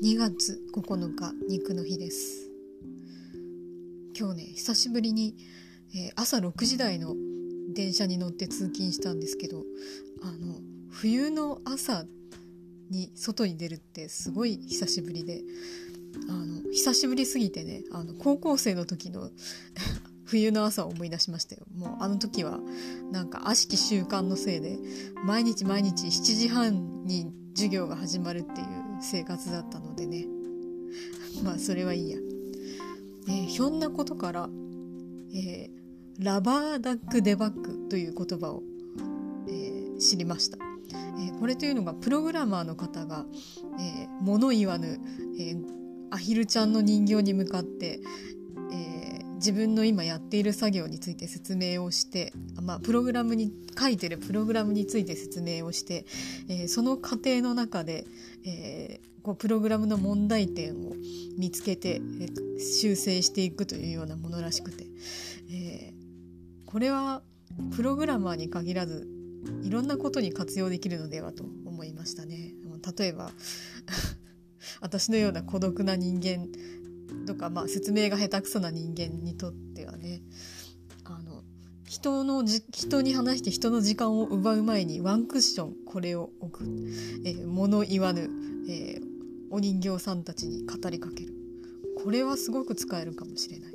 2月9日肉の日です。今日ね久しぶりに、えー、朝6時台の電車に乗って通勤したんですけどあの冬の朝に外に出るってすごい久しぶりであの久しぶりすぎてねあの高校生の時の 冬の朝を思い出しましたよ。もうあの時はなんか悪しき習慣のせいで毎日毎日7時半に授業が始まるっていう生活だったのでね。まあそれはいいや、えー、ひょんなことから、えー、ラバーダックデバッグという言葉を、えー、知りました、えこれというのがプログラマーの方が、え物言わぬ、えアヒルちゃんの人形に向かって、自分の今やっている作業について説明をして、まあ、プログラムに書いてるプログラムについて説明をして、えー、その過程の中で、えー、こうプログラムの問題点を見つけて、えー、修正していくというようなものらしくて、えー、これはプログラマーに限らずいろんなことに活用できるのではと思いましたね。例えば 私のような孤独な人間とか、まあ、説明が下手くそな人間にとってはねあの人のじ人に話して人の時間を奪う前にワンクッションこれを置く、えー、物言わぬ、えー、お人形さんたちに語りかけるこれはすごく使えるかもしれない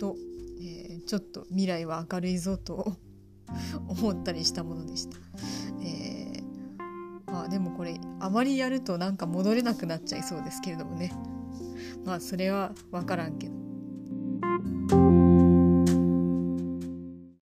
と、えー、ちょっと未来は明るいぞと思ったりしたものでした。えー、まあでもこれあまりやるとなんか戻れなくなっちゃいそうですけれどもね。まあそれは分からんけど。